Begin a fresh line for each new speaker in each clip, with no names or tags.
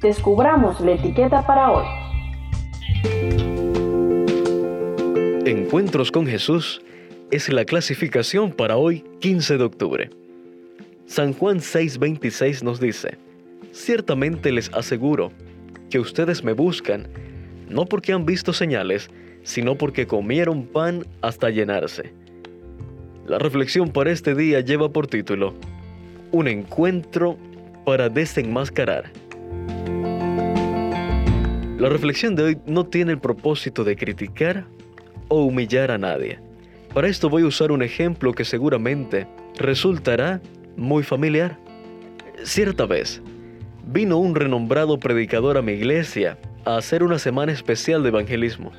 descubramos la etiqueta para hoy.
Encuentros con Jesús es la clasificación para hoy 15 de octubre. San Juan 6:26 nos dice, Ciertamente les aseguro que ustedes me buscan, no porque han visto señales, sino porque comieron pan hasta llenarse. La reflexión para este día lleva por título, Un encuentro para desenmascarar. La reflexión de hoy no tiene el propósito de criticar o humillar a nadie. Para esto voy a usar un ejemplo que seguramente resultará muy familiar. Cierta vez, vino un renombrado predicador a mi iglesia a hacer una semana especial de evangelismo.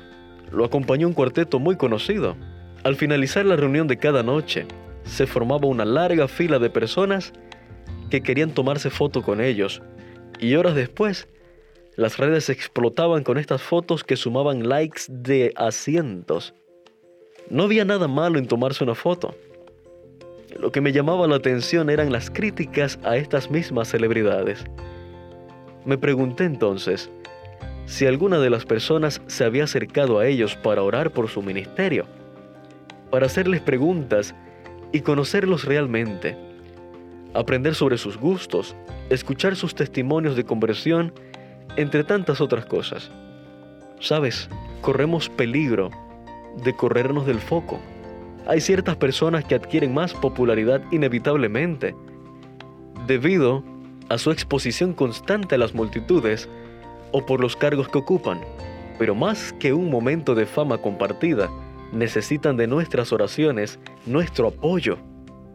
Lo acompañó un cuarteto muy conocido. Al finalizar la reunión de cada noche, se formaba una larga fila de personas que querían tomarse foto con ellos, y horas después las redes explotaban con estas fotos que sumaban likes de asientos. No había nada malo en tomarse una foto. Lo que me llamaba la atención eran las críticas a estas mismas celebridades. Me pregunté entonces si alguna de las personas se había acercado a ellos para orar por su ministerio, para hacerles preguntas y conocerlos realmente, aprender sobre sus gustos, escuchar sus testimonios de conversión entre tantas otras cosas. Sabes, corremos peligro de corrernos del foco. Hay ciertas personas que adquieren más popularidad inevitablemente debido a su exposición constante a las multitudes o por los cargos que ocupan, pero más que un momento de fama compartida, necesitan de nuestras oraciones, nuestro apoyo.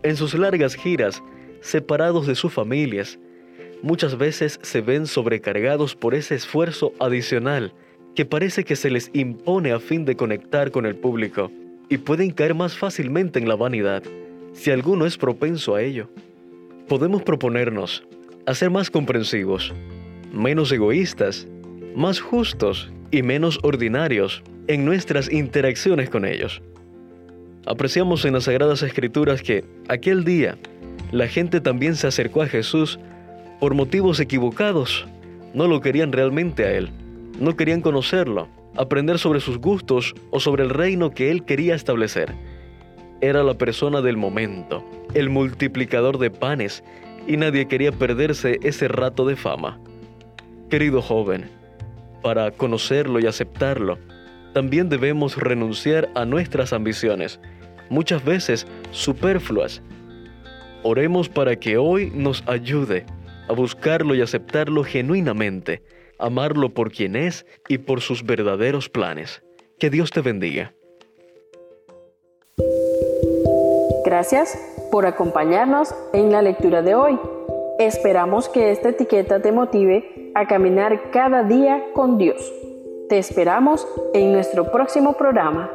En sus largas giras, separados de sus familias, muchas veces se ven sobrecargados por ese esfuerzo adicional que parece que se les impone a fin de conectar con el público y pueden caer más fácilmente en la vanidad si alguno es propenso a ello. Podemos proponernos a ser más comprensivos, menos egoístas, más justos y menos ordinarios en nuestras interacciones con ellos. Apreciamos en las Sagradas Escrituras que aquel día la gente también se acercó a Jesús por motivos equivocados. No lo querían realmente a Él. No querían conocerlo, aprender sobre sus gustos o sobre el reino que Él quería establecer. Era la persona del momento, el multiplicador de panes, y nadie quería perderse ese rato de fama. Querido joven, para conocerlo y aceptarlo, también debemos renunciar a nuestras ambiciones, muchas veces superfluas. Oremos para que hoy nos ayude a buscarlo y aceptarlo genuinamente, amarlo por quien es y por sus verdaderos planes. Que Dios te bendiga.
Gracias por acompañarnos en la lectura de hoy. Esperamos que esta etiqueta te motive a caminar cada día con Dios. Te esperamos en nuestro próximo programa.